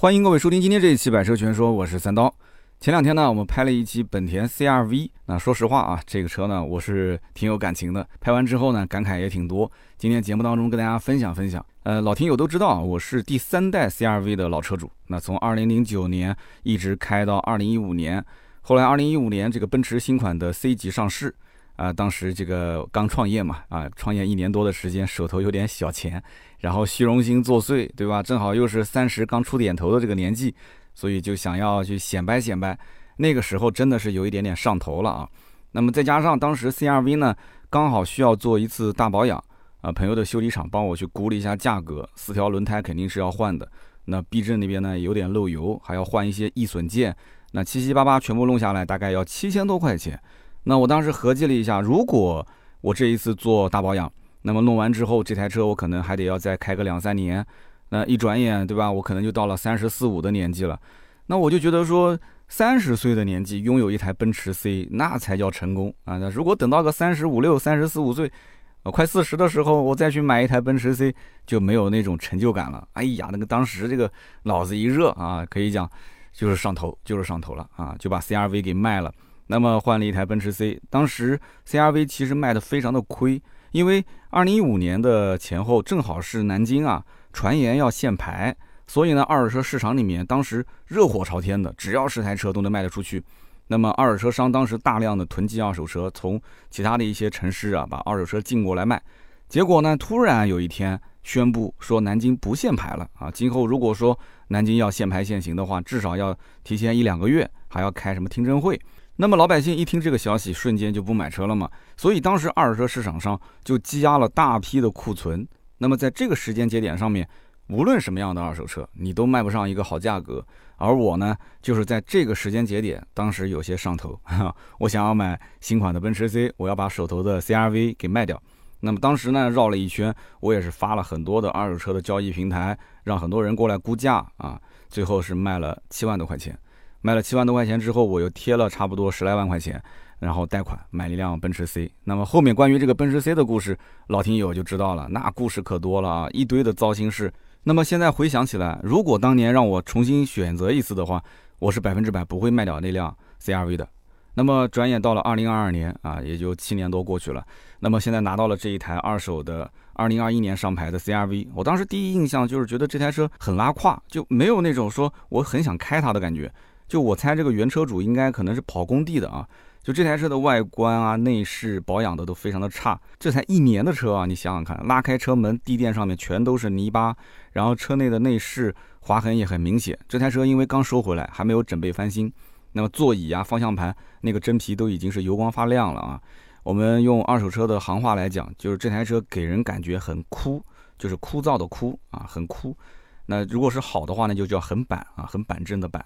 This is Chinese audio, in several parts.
欢迎各位收听今天这一期《百车全说》，我是三刀。前两天呢，我们拍了一期本田 CRV。那说实话啊，这个车呢，我是挺有感情的。拍完之后呢，感慨也挺多。今天节目当中跟大家分享分享。呃，老听友都知道，我是第三代 CRV 的老车主。那从2009年一直开到2015年，后来2015年这个奔驰新款的 C 级上市。啊，当时这个刚创业嘛，啊，创业一年多的时间，手头有点小钱，然后虚荣心作祟，对吧？正好又是三十刚出点头的这个年纪，所以就想要去显摆显摆。那个时候真的是有一点点上头了啊。那么再加上当时 CRV 呢，刚好需要做一次大保养，啊，朋友的修理厂帮我去估了一下价格，四条轮胎肯定是要换的。那避震那边呢有点漏油，还要换一些易损件，那七七八八全部弄下来大概要七千多块钱。那我当时合计了一下，如果我这一次做大保养，那么弄完之后，这台车我可能还得要再开个两三年。那一转眼，对吧？我可能就到了三十四五的年纪了。那我就觉得说，三十岁的年纪拥有一台奔驰 C，那才叫成功啊！那如果等到个三十五六、三十四五岁，呃，快四十的时候，我再去买一台奔驰 C，就没有那种成就感了。哎呀，那个当时这个脑子一热啊，可以讲就是上头，就是上头了啊，就把 CRV 给卖了。那么换了一台奔驰 C，当时 CRV 其实卖的非常的亏，因为二零一五年的前后正好是南京啊传言要限牌，所以呢二手车市场里面当时热火朝天的，只要是台车都能卖得出去。那么二手车商当时大量的囤积二手车，从其他的一些城市啊把二手车进过来卖，结果呢突然有一天宣布说南京不限牌了啊，今后如果说南京要限牌限行的话，至少要提前一两个月，还要开什么听证会。那么老百姓一听这个消息，瞬间就不买车了嘛。所以当时二手车市场上就积压了大批的库存。那么在这个时间节点上面，无论什么样的二手车，你都卖不上一个好价格。而我呢，就是在这个时间节点，当时有些上头，我想要买新款的奔驰 C，我要把手头的 CRV 给卖掉。那么当时呢，绕了一圈，我也是发了很多的二手车的交易平台，让很多人过来估价啊，最后是卖了七万多块钱。卖了七万多块钱之后，我又贴了差不多十来万块钱，然后贷款买了一辆奔驰 C。那么后面关于这个奔驰 C 的故事，老听友就知道了，那故事可多了啊，一堆的糟心事。那么现在回想起来，如果当年让我重新选择一次的话，我是百分之百不会卖掉那辆 CRV 的。那么转眼到了二零二二年啊，也就七年多过去了。那么现在拿到了这一台二手的二零二一年上牌的 CRV，我当时第一印象就是觉得这台车很拉胯，就没有那种说我很想开它的感觉。就我猜，这个原车主应该可能是跑工地的啊。就这台车的外观啊、内饰保养的都非常的差。这才一年的车啊，你想想看，拉开车门，地垫上面全都是泥巴，然后车内的内饰划痕也很明显。这台车因为刚收回来，还没有整备翻新，那么座椅啊、方向盘那个真皮都已经是油光发亮了啊。我们用二手车的行话来讲，就是这台车给人感觉很枯，就是枯燥的枯啊，很枯。那如果是好的话呢，就叫很板啊，很板正的板。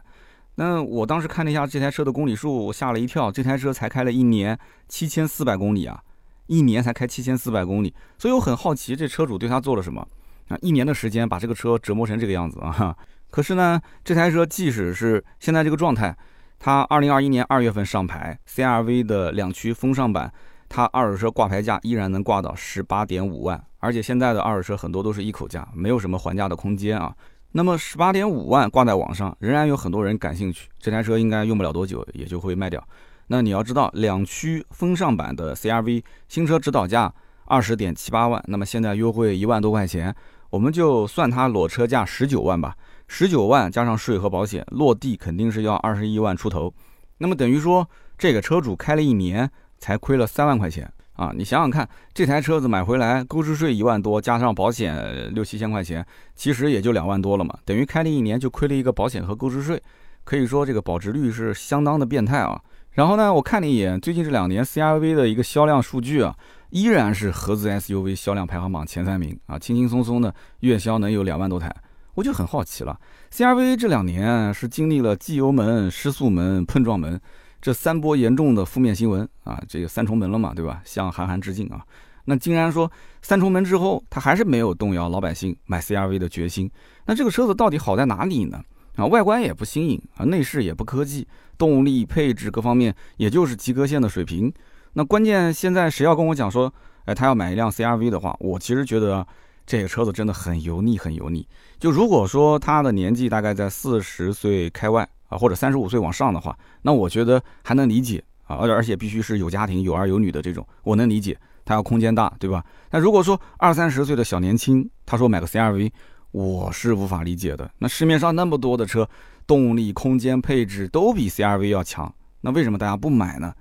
那我当时看了一下这台车的公里数，我吓了一跳。这台车才开了一年，七千四百公里啊，一年才开七千四百公里。所以我很好奇，这车主对他做了什么啊？一年的时间把这个车折磨成这个样子啊！可是呢，这台车即使是现在这个状态，它二零二一年二月份上牌，CRV 的两驱风尚版，它二手车挂牌价依然能挂到十八点五万，而且现在的二手车很多都是一口价，没有什么还价的空间啊。那么十八点五万挂在网上，仍然有很多人感兴趣。这台车应该用不了多久也就会卖掉。那你要知道，两驱风尚版的 CRV 新车指导价二十点七八万，那么现在优惠一万多块钱，我们就算它裸车价十九万吧。十九万加上税和保险，落地肯定是要二十一万出头。那么等于说，这个车主开了一年才亏了三万块钱。啊，你想想看，这台车子买回来，购置税一万多，加上保险六七千块钱，其实也就两万多了嘛，等于开了一年就亏了一个保险和购置税，可以说这个保值率是相当的变态啊。然后呢，我看了一眼最近这两年 CRV 的一个销量数据啊，依然是合资 SUV 销量排行榜前三名啊，轻轻松松的月销能有两万多台，我就很好奇了，CRV 这两年是经历了机油门、失速门、碰撞门。这三波严重的负面新闻啊，这个三重门了嘛，对吧？向韩寒致敬啊！那竟然说三重门之后，他还是没有动摇老百姓买 CRV 的决心。那这个车子到底好在哪里呢？啊，外观也不新颖啊，内饰也不科技，动力配置各方面也就是及格线的水平。那关键现在谁要跟我讲说，哎，他要买一辆 CRV 的话，我其实觉得这个车子真的很油腻，很油腻。就如果说他的年纪大概在四十岁开外啊，或者三十五岁往上的话，那我觉得还能理解啊，而而且必须是有家庭、有儿有女的这种，我能理解，它要空间大，对吧？那如果说二三十岁的小年轻，他说买个 CRV，我是无法理解的。那市面上那么多的车，动力、空间、配置都比 CRV 要强，那为什么大家不买呢？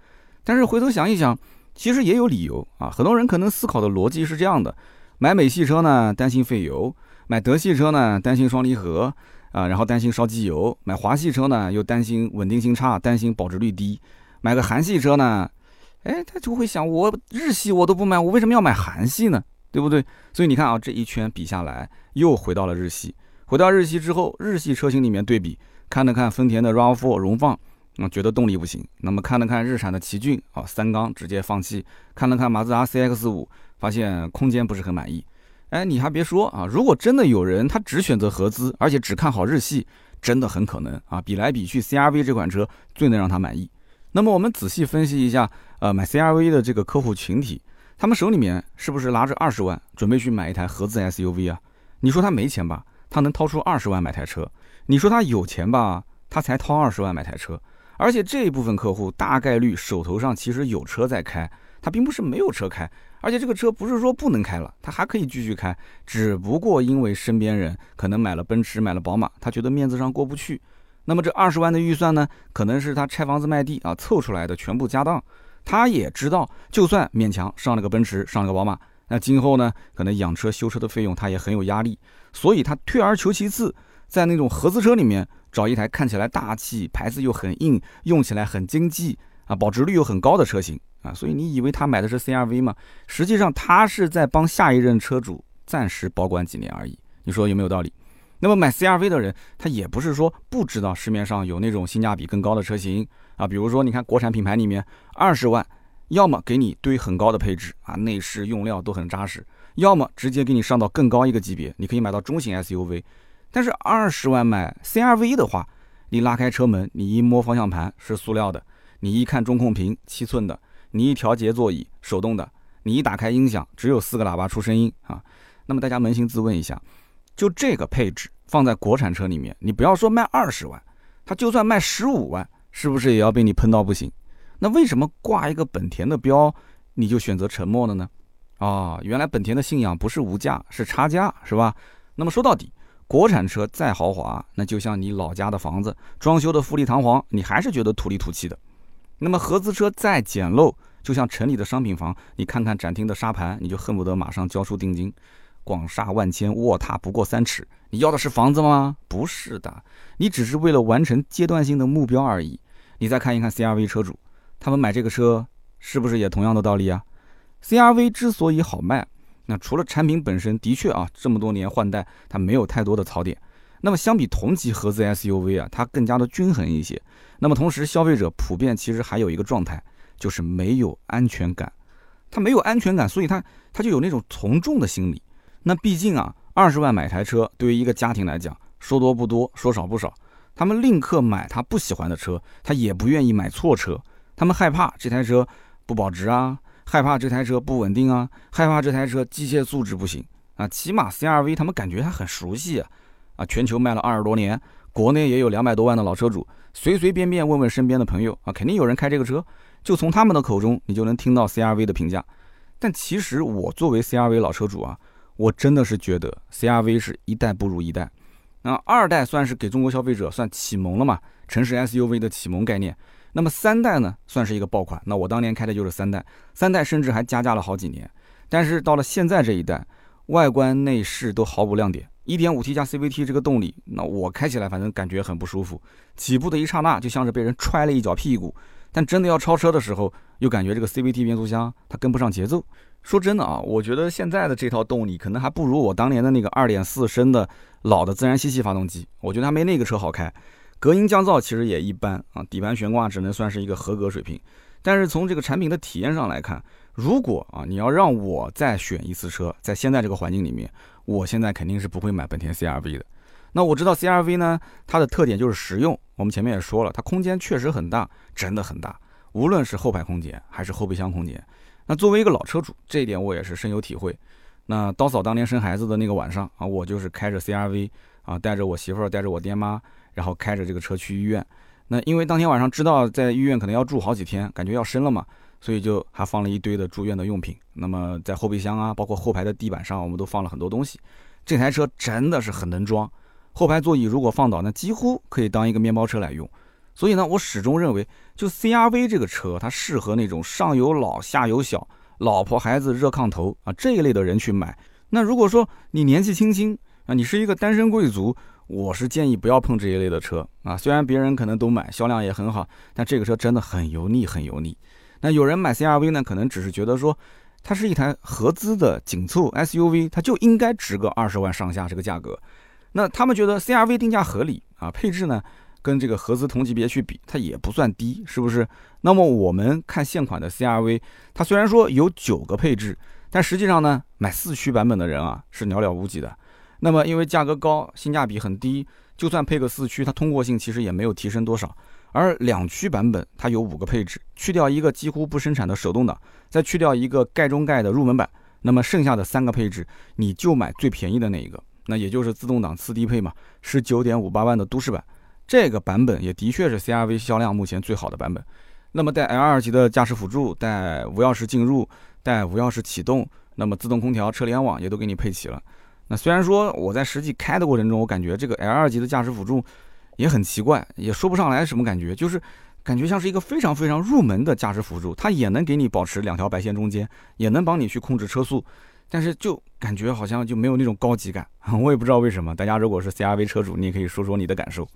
但是回头想一想，其实也有理由啊。很多人可能思考的逻辑是这样的：买美系车呢，担心费油；买德系车呢，担心双离合啊，然后担心烧机油；买华系车呢，又担心稳定性差，担心保值率低；买个韩系车呢，哎，他就会想，我日系我都不买，我为什么要买韩系呢？对不对？所以你看啊，这一圈比下来，又回到了日系。回到日系之后，日系车型里面对比，看了看丰田的 RAV4 荣放。那觉得动力不行，那么看了看日产的奇骏啊，三缸直接放弃；看了看马自达 CX 五，发现空间不是很满意。哎，你还别说啊，如果真的有人他只选择合资，而且只看好日系，真的很可能啊，比来比去，CRV 这款车最能让他满意。那么我们仔细分析一下，呃，买 CRV 的这个客户群体，他们手里面是不是拿着二十万准备去买一台合资 SUV 啊？你说他没钱吧，他能掏出二十万买台车；你说他有钱吧，他才掏二十万买台车。而且这一部分客户大概率手头上其实有车在开，他并不是没有车开，而且这个车不是说不能开了，他还可以继续开，只不过因为身边人可能买了奔驰、买了宝马，他觉得面子上过不去。那么这二十万的预算呢，可能是他拆房子卖地啊凑出来的全部家当。他也知道，就算勉强上了个奔驰、上了个宝马，那今后呢，可能养车、修车的费用他也很有压力，所以他退而求其次，在那种合资车里面。找一台看起来大气、牌子又很硬、用起来很经济啊、保值率又很高的车型啊，所以你以为他买的是 CRV 吗？实际上他是在帮下一任车主暂时保管几年而已。你说有没有道理？那么买 CRV 的人，他也不是说不知道市面上有那种性价比更高的车型啊，比如说你看国产品牌里面，二十万要么给你堆很高的配置啊，内饰用料都很扎实，要么直接给你上到更高一个级别，你可以买到中型 SUV。但是二十万买 CRV 的话，你拉开车门，你一摸方向盘是塑料的，你一看中控屏七寸的，你一调节座椅手动的，你一打开音响只有四个喇叭出声音啊。那么大家扪心自问一下，就这个配置放在国产车里面，你不要说卖二十万，它就算卖十五万，是不是也要被你喷到不行？那为什么挂一个本田的标，你就选择沉默了呢？啊，原来本田的信仰不是无价，是差价，是吧？那么说到底。国产车再豪华，那就像你老家的房子，装修的富丽堂皇，你还是觉得土里土气的。那么合资车再简陋，就像城里的商品房，你看看展厅的沙盘，你就恨不得马上交出定金。广厦万千，卧榻不过三尺，你要的是房子吗？不是的，你只是为了完成阶段性的目标而已。你再看一看 CRV 车主，他们买这个车是不是也同样的道理啊？CRV 之所以好卖。那除了产品本身的确啊，这么多年换代它没有太多的槽点，那么相比同级合资 SUV 啊，它更加的均衡一些。那么同时，消费者普遍其实还有一个状态，就是没有安全感。他没有安全感，所以他他就有那种从众的心理。那毕竟啊，二十万买台车，对于一个家庭来讲，说多不多，说少不少。他们宁可买他不喜欢的车，他也不愿意买错车。他们害怕这台车不保值啊。害怕这台车不稳定啊，害怕这台车机械素质不行啊，起码 CRV 他们感觉它很熟悉啊，啊，全球卖了二十多年，国内也有两百多万的老车主，随随便便问问身边的朋友啊，肯定有人开这个车，就从他们的口中你就能听到 CRV 的评价。但其实我作为 CRV 老车主啊，我真的是觉得 CRV 是一代不如一代，那二代算是给中国消费者算启蒙了嘛，城市 SUV 的启蒙概念。那么三代呢，算是一个爆款。那我当年开的就是三代，三代甚至还加价了好几年。但是到了现在这一代，外观内饰都毫无亮点。1.5T 加 CVT 这个动力，那我开起来反正感觉很不舒服。起步的一刹那，就像是被人踹了一脚屁股。但真的要超车的时候，又感觉这个 CVT 变速箱它跟不上节奏。说真的啊，我觉得现在的这套动力可能还不如我当年的那个2.4升的老的自然吸气发动机。我觉得还没那个车好开。隔音降噪其实也一般啊，底盘悬挂只能算是一个合格水平。但是从这个产品的体验上来看，如果啊你要让我再选一次车，在现在这个环境里面，我现在肯定是不会买本田 CRV 的。那我知道 CRV 呢，它的特点就是实用。我们前面也说了，它空间确实很大，真的很大，无论是后排空间还是后备箱空间。那作为一个老车主，这一点我也是深有体会。那刀嫂当年生孩子的那个晚上啊，我就是开着 CRV 啊，带着我媳妇儿，带着我爹妈，然后开着这个车去医院。那因为当天晚上知道在医院可能要住好几天，感觉要生了嘛，所以就还放了一堆的住院的用品。那么在后备箱啊，包括后排的地板上，我们都放了很多东西。这台车真的是很能装，后排座椅如果放倒，那几乎可以当一个面包车来用。所以呢，我始终认为，就 CRV 这个车，它适合那种上有老下有小、老婆孩子热炕头啊这一类的人去买。那如果说你年纪轻轻啊，你是一个单身贵族。我是建议不要碰这一类的车啊，虽然别人可能都买，销量也很好，但这个车真的很油腻，很油腻。那有人买 CRV 呢，可能只是觉得说，它是一台合资的紧凑 SUV，它就应该值个二十万上下这个价格。那他们觉得 CRV 定价合理啊，配置呢跟这个合资同级别去比，它也不算低，是不是？那么我们看现款的 CRV，它虽然说有九个配置，但实际上呢，买四驱版本的人啊是寥寥无几的。那么，因为价格高，性价比很低，就算配个四驱，它通过性其实也没有提升多少。而两驱版本它有五个配置，去掉一个几乎不生产的手动挡，再去掉一个盖中盖的入门版，那么剩下的三个配置，你就买最便宜的那一个，那也就是自动挡次低配嘛，十九点五八万的都市版。这个版本也的确是 CRV 销量目前最好的版本。那么带 L 二级的驾驶辅助，带无钥匙进入，带无钥匙启动，那么自动空调、车联网也都给你配齐了。那虽然说我在实际开的过程中，我感觉这个 L 二级的驾驶辅助也很奇怪，也说不上来什么感觉，就是感觉像是一个非常非常入门的驾驶辅助，它也能给你保持两条白线中间，也能帮你去控制车速，但是就感觉好像就没有那种高级感，我也不知道为什么。大家如果是 CRV 车主，你也可以说说你的感受。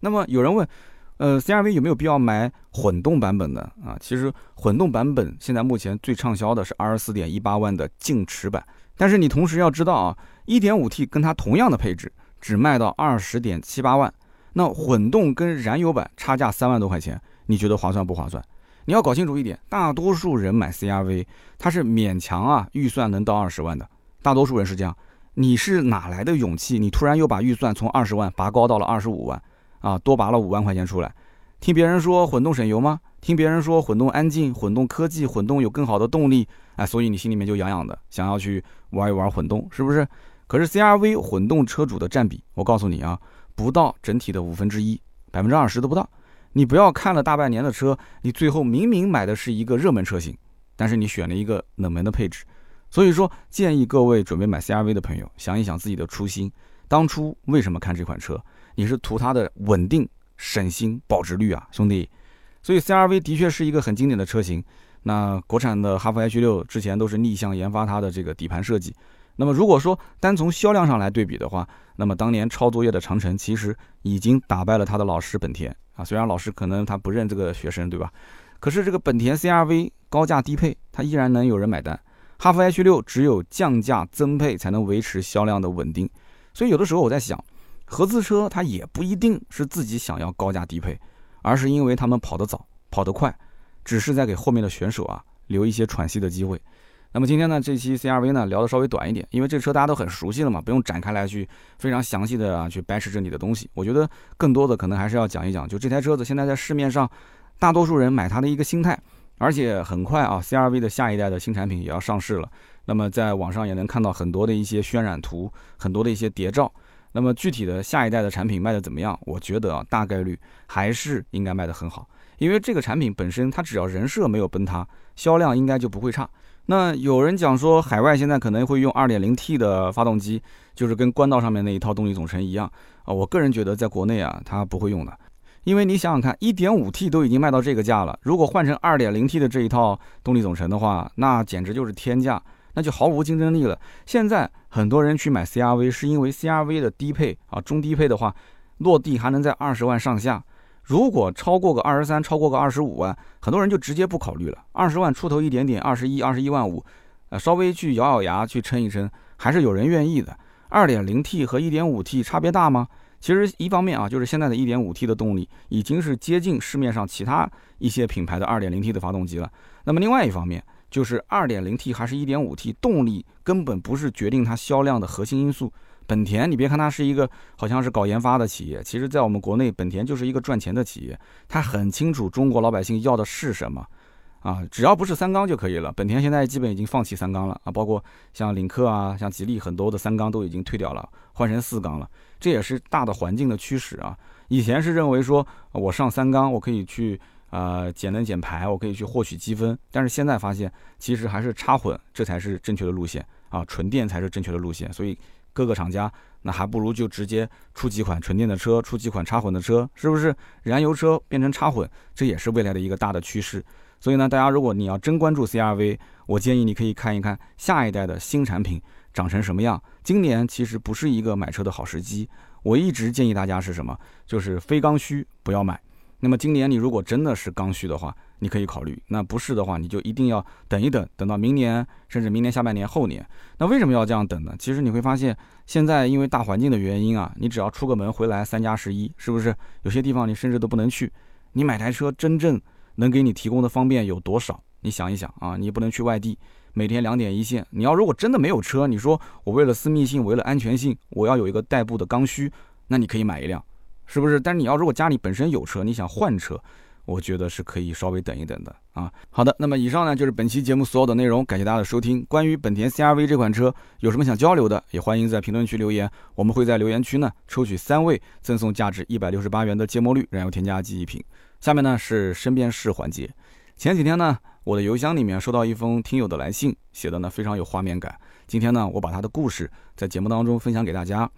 那么有人问，呃，CRV 有没有必要买混动版本的啊？其实混动版本现在目前最畅销的是二十四点一八万的净驰版，但是你同时要知道啊。1.5T 跟它同样的配置，只卖到二十点七八万。那混动跟燃油版差价三万多块钱，你觉得划算不划算？你要搞清楚一点，大多数人买 CRV，他是勉强啊，预算能到二十万的。大多数人是这样。你是哪来的勇气？你突然又把预算从二十万拔高到了二十五万，啊，多拔了五万块钱出来。听别人说混动省油吗？听别人说混动安静、混动科技、混动有更好的动力，哎，所以你心里面就痒痒的，想要去玩一玩混动，是不是？可是 CRV 混动车主的占比，我告诉你啊，不到整体的五分之一，百分之二十都不到。你不要看了大半年的车，你最后明明买的是一个热门车型，但是你选了一个冷门的配置。所以说，建议各位准备买 CRV 的朋友，想一想自己的初心，当初为什么看这款车？你是图它的稳定、省心、保值率啊，兄弟。所以 CRV 的确是一个很经典的车型。那国产的哈弗 H 六之前都是逆向研发它的这个底盘设计。那么如果说单从销量上来对比的话，那么当年抄作业的长城其实已经打败了他的老师本田啊。虽然老师可能他不认这个学生，对吧？可是这个本田 CRV 高价低配，它依然能有人买单。哈弗 H 六只有降价增配才能维持销量的稳定。所以有的时候我在想，合资车它也不一定是自己想要高价低配，而是因为他们跑得早、跑得快，只是在给后面的选手啊留一些喘息的机会。那么今天呢，这期 CRV 呢聊的稍微短一点，因为这车大家都很熟悉了嘛，不用展开来去非常详细的啊去掰扯这里的东西。我觉得更多的可能还是要讲一讲，就这台车子现在在市面上，大多数人买它的一个心态，而且很快啊，CRV 的下一代的新产品也要上市了。那么在网上也能看到很多的一些渲染图，很多的一些谍照。那么具体的下一代的产品卖的怎么样？我觉得啊，大概率还是应该卖的很好，因为这个产品本身它只要人设没有崩塌，销量应该就不会差。那有人讲说，海外现在可能会用 2.0T 的发动机，就是跟官道上面那一套动力总成一样啊。我个人觉得，在国内啊，它不会用的，因为你想想看，1.5T 都已经卖到这个价了，如果换成 2.0T 的这一套动力总成的话，那简直就是天价，那就毫无竞争力了。现在很多人去买 CRV，是因为 CRV 的低配啊，中低配的话，落地还能在二十万上下。如果超过个二十三，超过个二十五万，很多人就直接不考虑了。二十万出头一点点，二十一、二十一万五，呃，稍微去咬咬牙去撑一撑，还是有人愿意的。二点零 T 和一点五 T 差别大吗？其实一方面啊，就是现在的一点五 T 的动力已经是接近市面上其他一些品牌的二点零 T 的发动机了。那么另外一方面，就是二点零 T 还是一点五 T，动力根本不是决定它销量的核心因素。本田，你别看它是一个好像是搞研发的企业，其实，在我们国内，本田就是一个赚钱的企业。他很清楚中国老百姓要的是什么，啊，只要不是三缸就可以了。本田现在基本已经放弃三缸了啊，包括像领克啊、像吉利很多的三缸都已经退掉了，换成四缸了。这也是大的环境的驱使啊。以前是认为说我上三缸我可以去呃减能减排，我可以去获取积分，但是现在发现其实还是插混这才是正确的路线啊，纯电才是正确的路线。所以各个厂家那还不如就直接出几款纯电的车，出几款插混的车，是不是？燃油车变成插混，这也是未来的一个大的趋势。所以呢，大家如果你要真关注 CRV，我建议你可以看一看下一代的新产品长成什么样。今年其实不是一个买车的好时机。我一直建议大家是什么？就是非刚需不要买。那么今年你如果真的是刚需的话，你可以考虑；那不是的话，你就一定要等一等，等到明年，甚至明年下半年、后年。那为什么要这样等呢？其实你会发现，现在因为大环境的原因啊，你只要出个门回来三加十一，是不是？有些地方你甚至都不能去。你买台车真正。能给你提供的方便有多少？你想一想啊，你不能去外地，每天两点一线。你要如果真的没有车，你说我为了私密性，为了安全性，我要有一个代步的刚需，那你可以买一辆，是不是？但是你要如果家里本身有车，你想换车，我觉得是可以稍微等一等的啊。好的，那么以上呢就是本期节目所有的内容，感谢大家的收听。关于本田 CRV 这款车有什么想交流的，也欢迎在评论区留言，我们会在留言区呢抽取三位赠送价值一百六十八元的芥末绿燃油添加剂一瓶。下面呢是身边事环节。前几天呢，我的邮箱里面收到一封听友的来信，写的呢非常有画面感。今天呢，我把他的故事在节目当中分享给大家。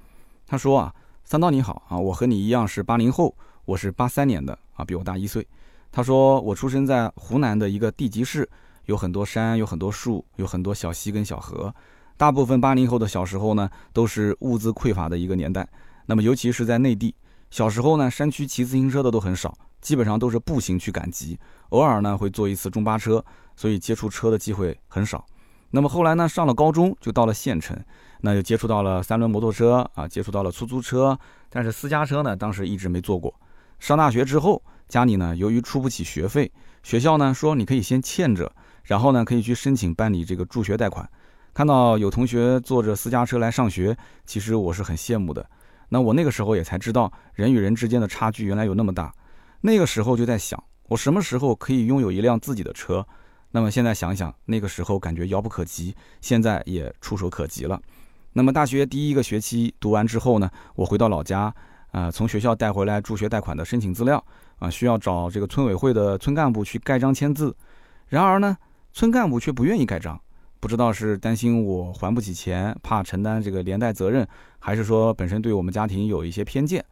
他说啊，三刀你好啊，我和你一样是八零后，我是八三年的啊，比我大一岁。他说我出生在湖南的一个地级市，有很多山，有很多树，有很多小溪跟小河。大部分八零后的小时候呢，都是物资匮乏的一个年代。那么尤其是在内地，小时候呢，山区骑自行车的都很少。基本上都是步行去赶集，偶尔呢会坐一次中巴车，所以接触车的机会很少。那么后来呢，上了高中就到了县城，那就接触到了三轮摩托车啊，接触到了出租车，但是私家车呢，当时一直没坐过。上大学之后，家里呢由于出不起学费，学校呢说你可以先欠着，然后呢可以去申请办理这个助学贷款。看到有同学坐着私家车来上学，其实我是很羡慕的。那我那个时候也才知道，人与人之间的差距原来有那么大。那个时候就在想，我什么时候可以拥有一辆自己的车？那么现在想想，那个时候感觉遥不可及，现在也触手可及了。那么大学第一个学期读完之后呢，我回到老家，啊，从学校带回来助学贷款的申请资料，啊，需要找这个村委会的村干部去盖章签字。然而呢，村干部却不愿意盖章，不知道是担心我还不起钱，怕承担这个连带责任，还是说本身对我们家庭有一些偏见。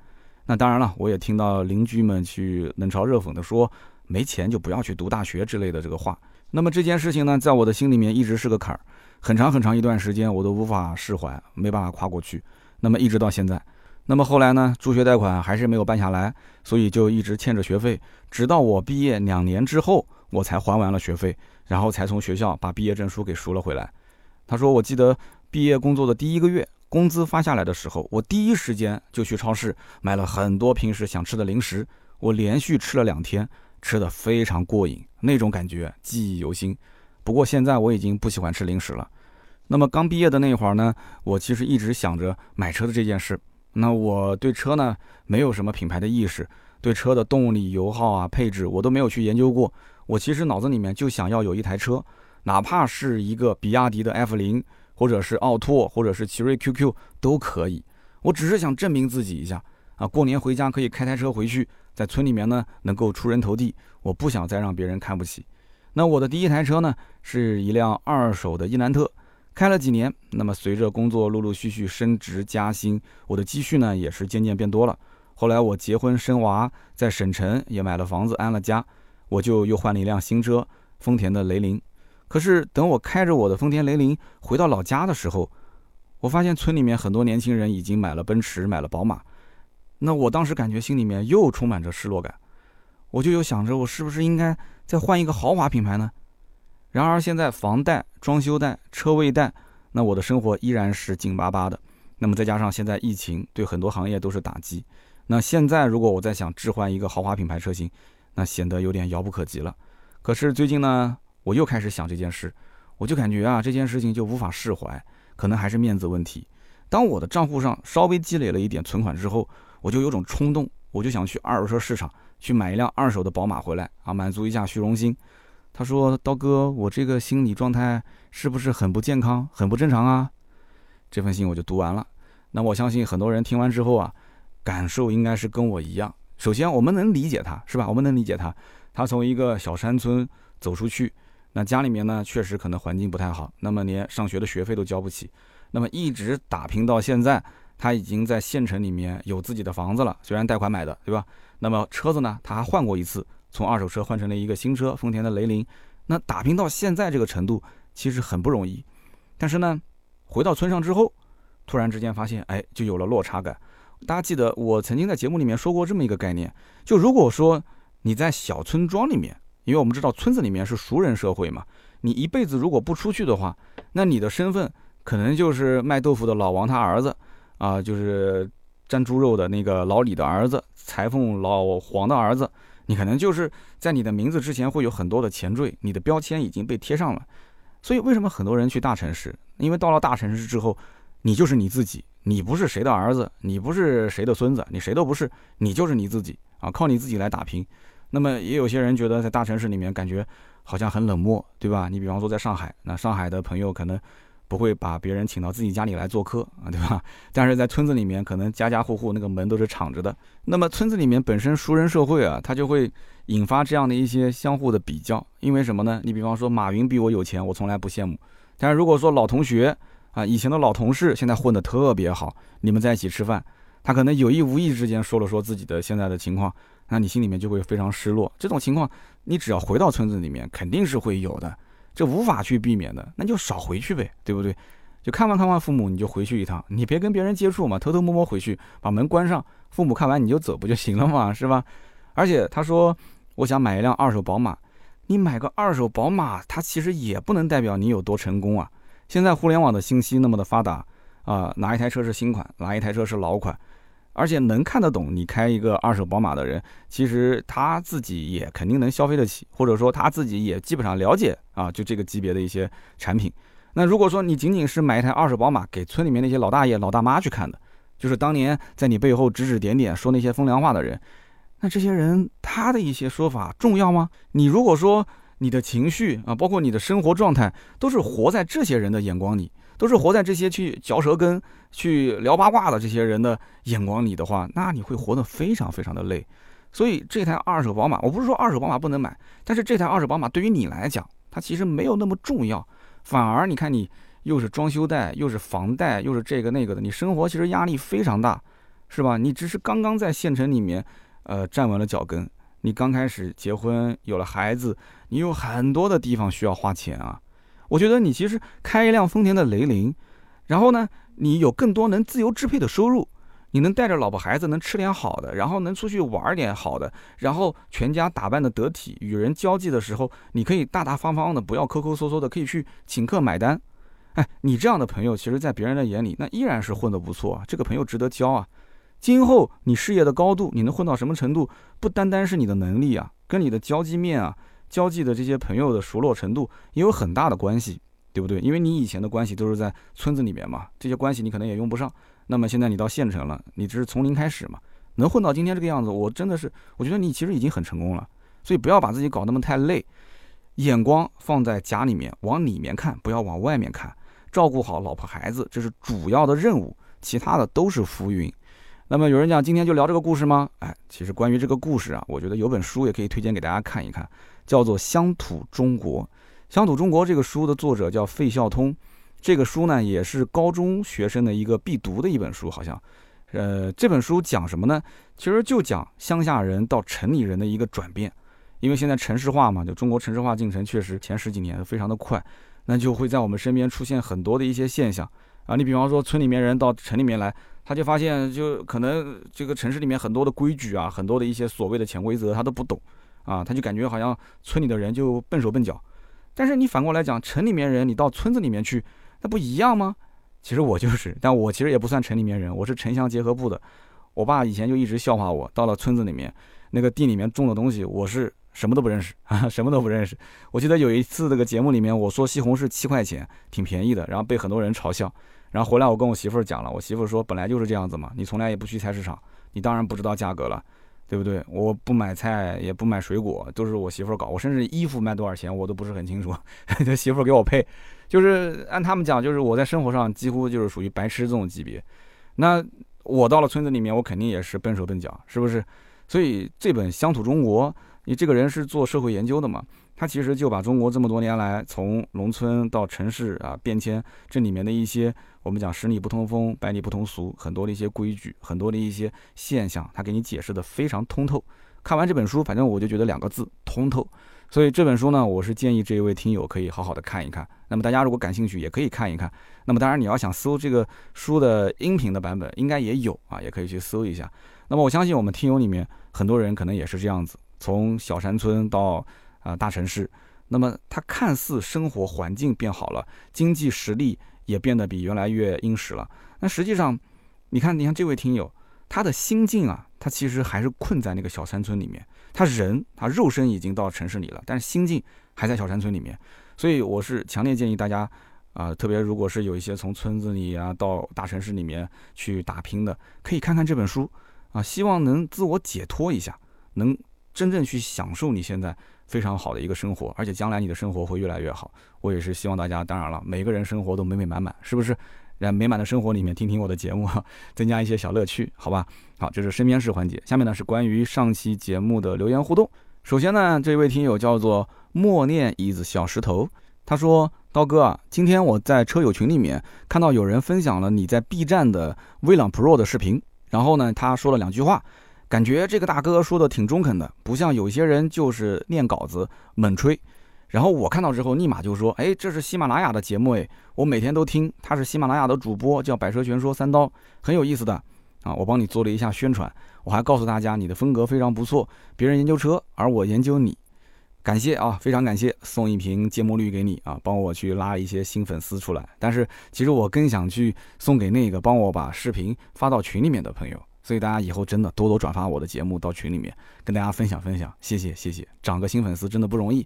那当然了，我也听到邻居们去冷嘲热讽的说，没钱就不要去读大学之类的这个话。那么这件事情呢，在我的心里面一直是个坎儿，很长很长一段时间我都无法释怀，没办法跨过去。那么一直到现在，那么后来呢，助学贷款还是没有办下来，所以就一直欠着学费，直到我毕业两年之后，我才还完了学费，然后才从学校把毕业证书给赎了回来。他说，我记得毕业工作的第一个月。工资发下来的时候，我第一时间就去超市买了很多平时想吃的零食，我连续吃了两天，吃的非常过瘾，那种感觉记忆犹新。不过现在我已经不喜欢吃零食了。那么刚毕业的那会儿呢，我其实一直想着买车的这件事。那我对车呢没有什么品牌的意识，对车的动力、油耗啊、配置我都没有去研究过。我其实脑子里面就想要有一台车，哪怕是一个比亚迪的 F 零。或者是奥拓，或者是奇瑞 QQ 都可以。我只是想证明自己一下啊！过年回家可以开台车回去，在村里面呢能够出人头地。我不想再让别人看不起。那我的第一台车呢，是一辆二手的伊兰特，开了几年。那么随着工作陆陆续续升职加薪，我的积蓄呢也是渐渐变多了。后来我结婚生娃，在省城也买了房子安了家，我就又换了一辆新车，丰田的雷凌。可是等我开着我的丰田雷凌回到老家的时候，我发现村里面很多年轻人已经买了奔驰，买了宝马。那我当时感觉心里面又充满着失落感，我就有想着我是不是应该再换一个豪华品牌呢？然而现在房贷、装修贷、车位贷，那我的生活依然是紧巴巴的。那么再加上现在疫情对很多行业都是打击，那现在如果我再想置换一个豪华品牌车型，那显得有点遥不可及了。可是最近呢？我又开始想这件事，我就感觉啊，这件事情就无法释怀，可能还是面子问题。当我的账户上稍微积累了一点存款之后，我就有种冲动，我就想去二手车市场去买一辆二手的宝马回来啊，满足一下虚荣心。他说：“刀哥，我这个心理状态是不是很不健康、很不正常啊？”这封信我就读完了。那我相信很多人听完之后啊，感受应该是跟我一样。首先，我们能理解他，是吧？我们能理解他，他从一个小山村走出去，那家里面呢确实可能环境不太好，那么连上学的学费都交不起，那么一直打拼到现在，他已经在县城里面有自己的房子了，虽然贷款买的，对吧？那么车子呢，他还换过一次，从二手车换成了一个新车，丰田的雷凌。那打拼到现在这个程度，其实很不容易。但是呢，回到村上之后，突然之间发现，哎，就有了落差感。大家记得我曾经在节目里面说过这么一个概念，就如果说你在小村庄里面，因为我们知道村子里面是熟人社会嘛，你一辈子如果不出去的话，那你的身份可能就是卖豆腐的老王他儿子啊，就是粘猪肉的那个老李的儿子，裁缝老黄的儿子，你可能就是在你的名字之前会有很多的前缀，你的标签已经被贴上了。所以为什么很多人去大城市？因为到了大城市之后，你就是你自己。你不是谁的儿子，你不是谁的孙子，你谁都不是，你就是你自己啊，靠你自己来打拼。那么也有些人觉得在大城市里面感觉好像很冷漠，对吧？你比方说在上海，那上海的朋友可能不会把别人请到自己家里来做客啊，对吧？但是在村子里面，可能家家户户那个门都是敞着的。那么村子里面本身熟人社会啊，它就会引发这样的一些相互的比较。因为什么呢？你比方说马云比我有钱，我从来不羡慕。但是如果说老同学，啊，以前的老同事现在混得特别好，你们在一起吃饭，他可能有意无意之间说了说自己的现在的情况，那你心里面就会非常失落。这种情况，你只要回到村子里面，肯定是会有的，这无法去避免的，那就少回去呗，对不对？就看望看望父母，你就回去一趟，你别跟别人接触嘛，偷偷摸摸回去，把门关上，父母看完你就走不就行了嘛，是吧？而且他说，我想买一辆二手宝马，你买个二手宝马，它其实也不能代表你有多成功啊。现在互联网的信息那么的发达啊，哪一台车是新款，哪一台车是老款，而且能看得懂你开一个二手宝马的人，其实他自己也肯定能消费得起，或者说他自己也基本上了解啊，就这个级别的一些产品。那如果说你仅仅是买一台二手宝马给村里面那些老大爷老大妈去看的，就是当年在你背后指指点点说那些风凉话的人，那这些人他的一些说法重要吗？你如果说。你的情绪啊，包括你的生活状态，都是活在这些人的眼光里，都是活在这些去嚼舌根、去聊八卦的这些人的眼光里的话，那你会活得非常非常的累。所以这台二手宝马，我不是说二手宝马不能买，但是这台二手宝马对于你来讲，它其实没有那么重要，反而你看你又是装修贷，又是房贷，又是这个那个的，你生活其实压力非常大，是吧？你只是刚刚在县城里面，呃，站稳了脚跟。你刚开始结婚有了孩子，你有很多的地方需要花钱啊。我觉得你其实开一辆丰田的雷凌，然后呢，你有更多能自由支配的收入，你能带着老婆孩子能吃点好的，然后能出去玩点好的，然后全家打扮的得体，与人交际的时候，你可以大大方方的，不要抠抠搜搜的，可以去请客买单。哎，你这样的朋友，其实在别人的眼里，那依然是混得不错啊，这个朋友值得交啊。今后你事业的高度，你能混到什么程度，不单单是你的能力啊，跟你的交际面啊、交际的这些朋友的熟络程度也有很大的关系，对不对？因为你以前的关系都是在村子里面嘛，这些关系你可能也用不上。那么现在你到县城了，你只是从零开始嘛，能混到今天这个样子，我真的是，我觉得你其实已经很成功了。所以不要把自己搞那么太累，眼光放在家里面，往里面看，不要往外面看，照顾好老婆孩子，这是主要的任务，其他的都是浮云。那么有人讲今天就聊这个故事吗？哎，其实关于这个故事啊，我觉得有本书也可以推荐给大家看一看，叫做《乡土中国》。《乡土中国》这个书的作者叫费孝通，这个书呢也是高中学生的一个必读的一本书，好像。呃，这本书讲什么呢？其实就讲乡下人到城里人的一个转变，因为现在城市化嘛，就中国城市化进程确实前十几年非常的快，那就会在我们身边出现很多的一些现象啊。你比方说村里面人到城里面来。他就发现，就可能这个城市里面很多的规矩啊，很多的一些所谓的潜规则，他都不懂，啊，他就感觉好像村里的人就笨手笨脚。但是你反过来讲，城里面人你到村子里面去，那不一样吗？其实我就是，但我其实也不算城里面人，我是城乡结合部的。我爸以前就一直笑话我，到了村子里面，那个地里面种的东西，我是什么都不认识啊，什么都不认识。我记得有一次这个节目里面，我说西红柿七块钱，挺便宜的，然后被很多人嘲笑。然后回来，我跟我媳妇儿讲了，我媳妇儿说，本来就是这样子嘛，你从来也不去菜市场，你当然不知道价格了。对不对？我不买菜，也不买水果，都是我媳妇儿搞。我甚至衣服卖多少钱，我都不是很清楚，这媳妇儿给我配。就是按他们讲，就是我在生活上几乎就是属于白痴这种级别。那我到了村子里面，我肯定也是笨手笨脚，是不是？所以这本《乡土中国》，你这个人是做社会研究的嘛？他其实就把中国这么多年来从农村到城市啊变迁这里面的一些我们讲十里不同风，百里不同俗，很多的一些规矩，很多的一些现象，他给你解释的非常通透。看完这本书，反正我就觉得两个字：通透。所以这本书呢，我是建议这一位听友可以好好的看一看。那么大家如果感兴趣，也可以看一看。那么当然你要想搜这个书的音频的版本，应该也有啊，也可以去搜一下。那么我相信我们听友里面很多人可能也是这样子，从小山村到啊大城市，那么他看似生活环境变好了，经济实力也变得比原来越殷实了。那实际上，你看，你看这位听友，他的心境啊，他其实还是困在那个小山村里面。他人他肉身已经到城市里了，但是心境还在小山村里面，所以我是强烈建议大家，啊，特别如果是有一些从村子里啊到大城市里面去打拼的，可以看看这本书，啊，希望能自我解脱一下，能真正去享受你现在非常好的一个生活，而且将来你的生活会越来越好。我也是希望大家，当然了，每个人生活都美美满满，是不是？在美满的生活里面听听我的节目，增加一些小乐趣，好吧？好，这是身边事环节。下面呢是关于上期节目的留言互动。首先呢，这位听友叫做默念椅子小石头，他说：“刀哥啊，今天我在车友群里面看到有人分享了你在 B 站的威朗 Pro 的视频，然后呢，他说了两句话，感觉这个大哥说的挺中肯的，不像有些人就是念稿子猛吹。”然后我看到之后，立马就说：“哎，这是喜马拉雅的节目，哎，我每天都听。他是喜马拉雅的主播，叫百车全说三刀，很有意思的啊。我帮你做了一下宣传，我还告诉大家你的风格非常不错。别人研究车，而我研究你，感谢啊，非常感谢，送一瓶芥末绿给你啊，帮我去拉一些新粉丝出来。但是其实我更想去送给那个帮我把视频发到群里面的朋友。所以大家以后真的多多转发我的节目到群里面，跟大家分享分享。谢谢谢谢，涨个新粉丝真的不容易。”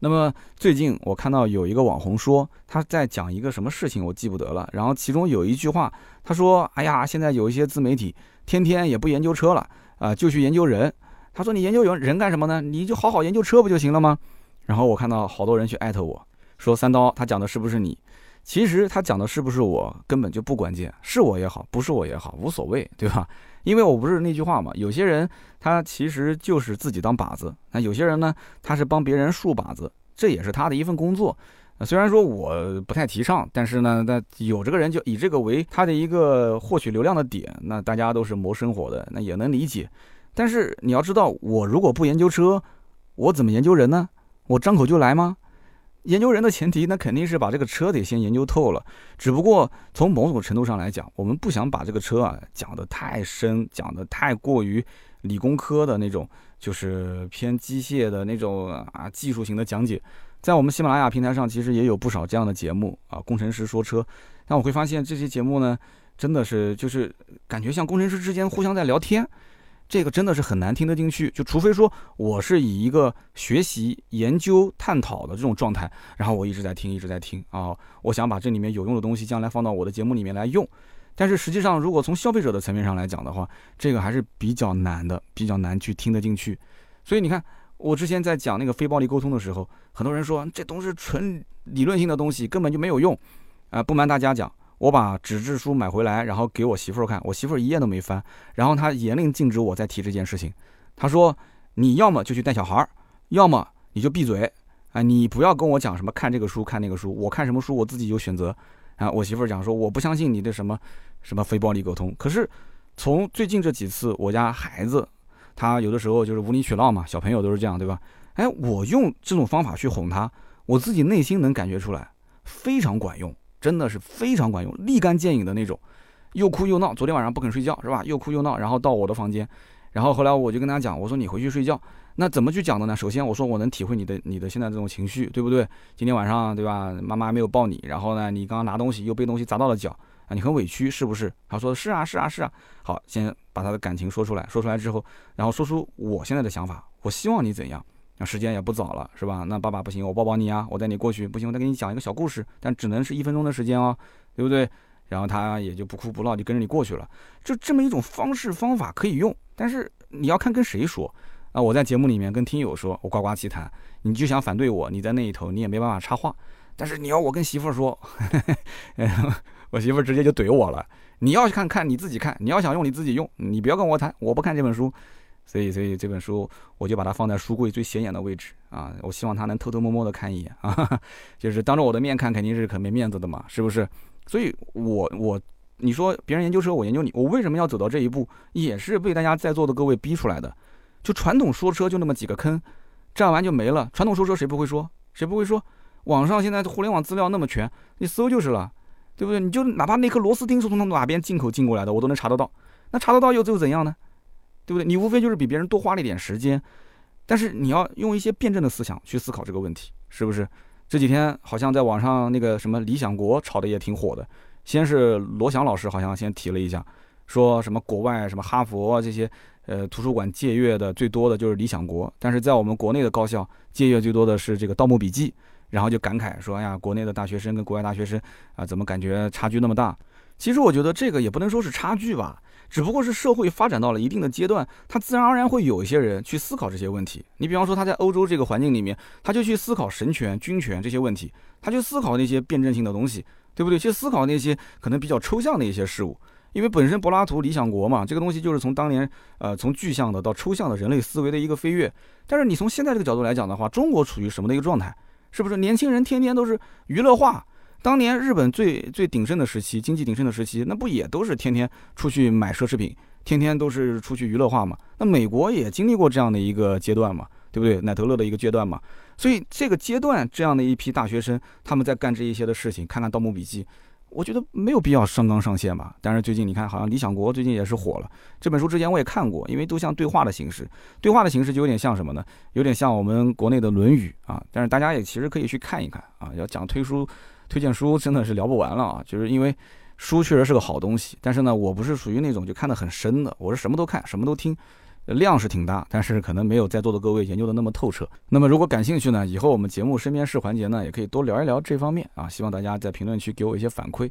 那么最近我看到有一个网红说他在讲一个什么事情，我记不得了。然后其中有一句话，他说：“哎呀，现在有一些自媒体天天也不研究车了啊，就去研究人。”他说：“你研究人人干什么呢？你就好好研究车不就行了吗？”然后我看到好多人去艾特我说：“三刀，他讲的是不是你？”其实他讲的是不是我根本就不关键，是我也好，不是我也好，无所谓，对吧？因为我不是那句话嘛，有些人他其实就是自己当靶子，那有些人呢，他是帮别人竖靶子，这也是他的一份工作。虽然说我不太提倡，但是呢，那有这个人就以这个为他的一个获取流量的点，那大家都是谋生活的，那也能理解。但是你要知道，我如果不研究车，我怎么研究人呢？我张口就来吗？研究人的前提，那肯定是把这个车得先研究透了。只不过从某种程度上来讲，我们不想把这个车啊讲得太深，讲得太过于理工科的那种，就是偏机械的那种啊技术型的讲解。在我们喜马拉雅平台上，其实也有不少这样的节目啊，工程师说车。但我会发现这些节目呢，真的是就是感觉像工程师之间互相在聊天。这个真的是很难听得进去，就除非说我是以一个学习、研究、探讨的这种状态，然后我一直在听，一直在听啊，我想把这里面有用的东西将来放到我的节目里面来用。但是实际上，如果从消费者的层面上来讲的话，这个还是比较难的，比较难去听得进去。所以你看，我之前在讲那个非暴力沟通的时候，很多人说这都是纯理论性的东西，根本就没有用啊。不瞒大家讲。我把纸质书买回来，然后给我媳妇儿看，我媳妇儿一页都没翻，然后她严令禁止我再提这件事情。她说：“你要么就去带小孩儿，要么你就闭嘴，啊，你不要跟我讲什么看这个书看那个书，我看什么书我自己有选择。”啊，我媳妇儿讲说：“我不相信你的什么什么非暴力沟通。”可是从最近这几次，我家孩子他有的时候就是无理取闹嘛，小朋友都是这样，对吧？哎，我用这种方法去哄他，我自己内心能感觉出来，非常管用。真的是非常管用，立竿见影的那种，又哭又闹。昨天晚上不肯睡觉是吧？又哭又闹，然后到我的房间，然后后来我就跟他讲，我说你回去睡觉。那怎么去讲的呢？首先我说我能体会你的你的现在这种情绪，对不对？今天晚上对吧？妈妈没有抱你，然后呢，你刚刚拿东西又被东西砸到了脚啊，你很委屈是不是？他说是啊是啊是啊。好，先把他的感情说出来，说出来之后，然后说出我现在的想法，我希望你怎样。那时间也不早了，是吧？那爸爸不行，我抱抱你啊，我带你过去。不行，我再给你讲一个小故事，但只能是一分钟的时间哦，对不对？然后他也就不哭不闹，就跟着你过去了。就这么一种方式方法可以用，但是你要看跟谁说啊。我在节目里面跟听友说，我呱呱其谈，你就想反对我，你在那一头，你也没办法插话。但是你要我跟媳妇说，我媳妇直接就怼我了。你要看看你自己看，你要想用你自己用，你不要跟我谈，我不看这本书。所以，所以这本书我就把它放在书柜最显眼的位置啊！我希望他能偷偷摸摸的看一眼啊，就是当着我的面看，肯定是可没面子的嘛，是不是？所以，我我你说别人研究车，我研究你，我为什么要走到这一步？也是被大家在座的各位逼出来的。就传统说车就那么几个坑，占完就没了。传统说车谁不会说？谁不会说？网上现在互联网资料那么全，你搜就是了，对不对？你就哪怕那颗螺丝钉是从哪边进口进过来的，我都能查得到。那查得到又又怎样呢？对不对？你无非就是比别人多花了一点时间，但是你要用一些辩证的思想去思考这个问题，是不是？这几天好像在网上那个什么理想国炒的也挺火的，先是罗翔老师好像先提了一下，说什么国外什么哈佛这些呃图书馆借阅的最多的就是理想国，但是在我们国内的高校借阅最多的是这个盗墓笔记，然后就感慨说，哎呀，国内的大学生跟国外大学生啊，怎么感觉差距那么大？其实我觉得这个也不能说是差距吧。只不过是社会发展到了一定的阶段，他自然而然会有一些人去思考这些问题。你比方说他在欧洲这个环境里面，他就去思考神权、军权这些问题，他就思考那些辩证性的东西，对不对？去思考那些可能比较抽象的一些事物。因为本身柏拉图《理想国》嘛，这个东西就是从当年呃从具象的到抽象的人类思维的一个飞跃。但是你从现在这个角度来讲的话，中国处于什么的一个状态？是不是年轻人天天都是娱乐化？当年日本最最鼎盛的时期，经济鼎盛的时期，那不也都是天天出去买奢侈品，天天都是出去娱乐化嘛？那美国也经历过这样的一个阶段嘛，对不对？奶头乐的一个阶段嘛。所以这个阶段，这样的一批大学生，他们在干这一些的事情，看看《盗墓笔记》，我觉得没有必要上纲上线吧。但是最近你看，好像《理想国》最近也是火了。这本书之前我也看过，因为都像对话的形式，对话的形式就有点像什么呢？有点像我们国内的《论语》啊。但是大家也其实可以去看一看啊。要讲推书。推荐书真的是聊不完了啊！就是因为书确实是个好东西，但是呢，我不是属于那种就看得很深的，我是什么都看，什么都听，量是挺大，但是可能没有在座的各位研究的那么透彻。那么如果感兴趣呢，以后我们节目身边事环节呢，也可以多聊一聊这方面啊。希望大家在评论区给我一些反馈。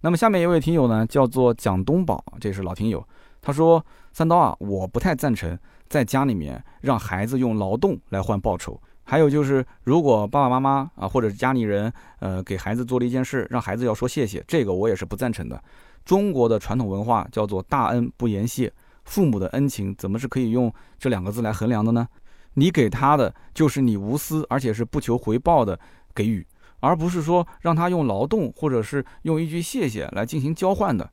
那么下面一位听友呢，叫做蒋东宝，这是老听友，他说：“三刀啊，我不太赞成在家里面让孩子用劳动来换报酬。”还有就是，如果爸爸妈妈啊，或者是家里人，呃，给孩子做了一件事，让孩子要说谢谢，这个我也是不赞成的。中国的传统文化叫做大恩不言谢，父母的恩情怎么是可以用这两个字来衡量的呢？你给他的就是你无私，而且是不求回报的给予，而不是说让他用劳动或者是用一句谢谢来进行交换的。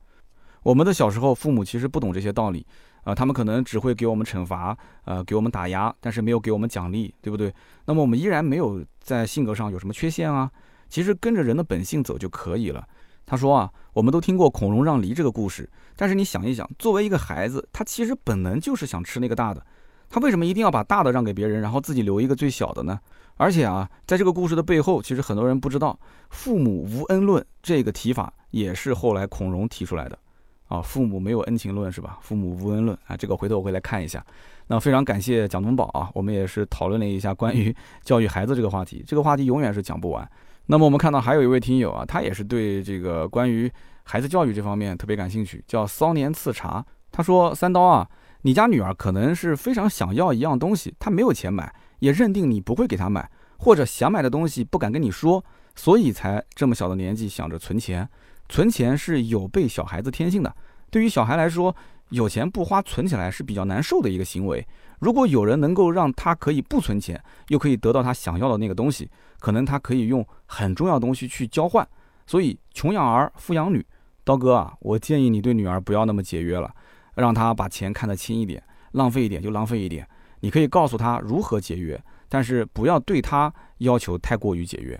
我们的小时候，父母其实不懂这些道理。啊，他们可能只会给我们惩罚，呃，给我们打压，但是没有给我们奖励，对不对？那么我们依然没有在性格上有什么缺陷啊？其实跟着人的本性走就可以了。他说啊，我们都听过孔融让梨这个故事，但是你想一想，作为一个孩子，他其实本能就是想吃那个大的，他为什么一定要把大的让给别人，然后自己留一个最小的呢？而且啊，在这个故事的背后，其实很多人不知道，父母无恩论这个提法也是后来孔融提出来的。啊，父母没有恩情论是吧？父母无恩论啊，这个回头我会来看一下。那非常感谢蒋东宝啊，我们也是讨论了一下关于 教育孩子这个话题，这个话题永远是讲不完。那么我们看到还有一位听友啊，他也是对这个关于孩子教育这方面特别感兴趣，叫骚年次茶。他说：“三刀啊，你家女儿可能是非常想要一样东西，她没有钱买，也认定你不会给她买，或者想买的东西不敢跟你说，所以才这么小的年纪想着存钱。”存钱是有被小孩子天性的，对于小孩来说，有钱不花存起来是比较难受的一个行为。如果有人能够让他可以不存钱，又可以得到他想要的那个东西，可能他可以用很重要的东西去交换。所以，穷养儿，富养女。刀哥啊，我建议你对女儿不要那么节约了，让她把钱看得轻一点，浪费一点就浪费一点。你可以告诉她如何节约，但是不要对她要求太过于节约。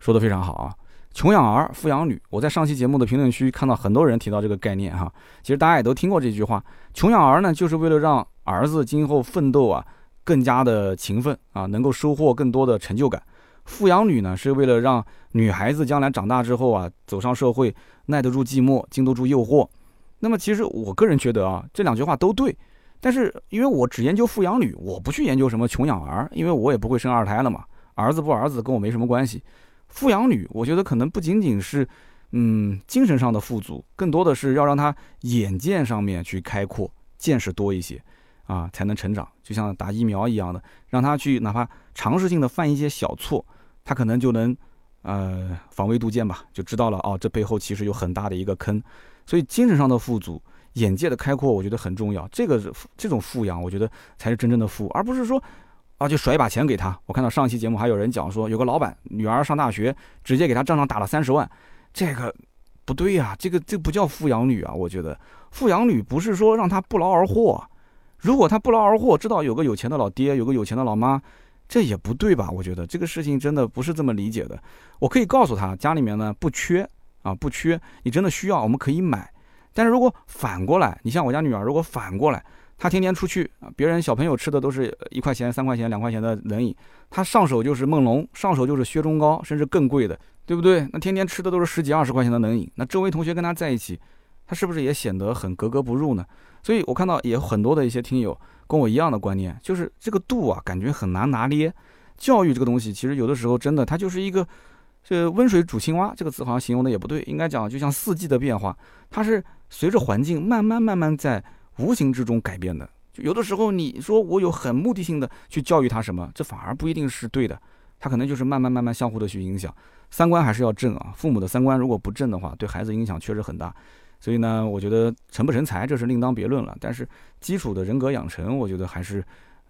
说的非常好啊。穷养儿，富养女。我在上期节目的评论区看到很多人提到这个概念哈，其实大家也都听过这句话。穷养儿呢，就是为了让儿子今后奋斗啊更加的勤奋啊，能够收获更多的成就感。富养女呢，是为了让女孩子将来长大之后啊，走上社会，耐得住寂寞，经得住诱惑。那么其实我个人觉得啊，这两句话都对。但是因为我只研究富养女，我不去研究什么穷养儿，因为我也不会生二胎了嘛，儿子不儿子跟我没什么关系。富养女，我觉得可能不仅仅是，嗯，精神上的富足，更多的是要让她眼界上面去开阔，见识多一些。啊，才能成长。就像打疫苗一样的，让她去哪怕尝试性的犯一些小错，她可能就能呃防微杜渐吧，就知道了哦，这背后其实有很大的一个坑。所以精神上的富足、眼界的开阔，我觉得很重要。这个这种富养，我觉得才是真正的富，而不是说啊就甩一把钱给他。我看到上期节目还有人讲说，有个老板女儿上大学，直接给他账上打了三十万，这个不对呀，这个这不叫富养女啊。我觉得富养女不是说让她不劳而获，如果她不劳而获，知道有个有钱的老爹，有个有钱的老妈，这也不对吧？我觉得这个事情真的不是这么理解的。我可以告诉他，家里面呢不缺。啊，不缺，你真的需要，我们可以买。但是如果反过来，你像我家女儿，如果反过来，他天天出去啊，别人小朋友吃的都是一块钱、三块钱、两块钱的冷饮，他上手就是梦龙，上手就是薛中高，甚至更贵的，对不对？那天天吃的都是十几二十块钱的冷饮，那周围同学跟他在一起，他是不是也显得很格格不入呢？所以我看到也有很多的一些听友跟我一样的观念，就是这个度啊，感觉很难拿捏。教育这个东西，其实有的时候真的它就是一个。这温水煮青蛙这个词好像形容的也不对，应该讲就像四季的变化，它是随着环境慢慢慢慢在无形之中改变的。就有的时候你说我有很目的性的去教育他什么，这反而不一定是对的，他可能就是慢慢慢慢相互的去影响。三观还是要正啊，父母的三观如果不正的话，对孩子影响确实很大。所以呢，我觉得成不成才这是另当别论了，但是基础的人格养成，我觉得还是。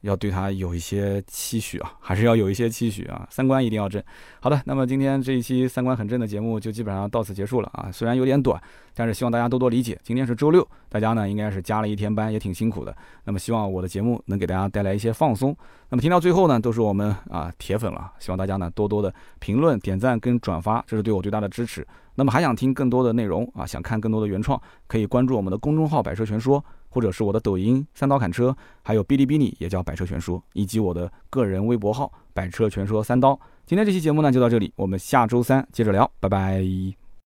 要对他有一些期许啊，还是要有一些期许啊，三观一定要正。好的，那么今天这一期三观很正的节目就基本上到此结束了啊，虽然有点短，但是希望大家多多理解。今天是周六，大家呢应该是加了一天班，也挺辛苦的。那么希望我的节目能给大家带来一些放松。那么听到最后呢，都是我们啊铁粉了，希望大家呢多多的评论、点赞跟转发，这是对我最大的支持。那么还想听更多的内容啊，想看更多的原创，可以关注我们的公众号“百车全说”。或者是我的抖音三刀砍车，还有哔哩哔哩也叫百车全说，以及我的个人微博号百车全说三刀。今天这期节目呢就到这里，我们下周三接着聊，拜拜。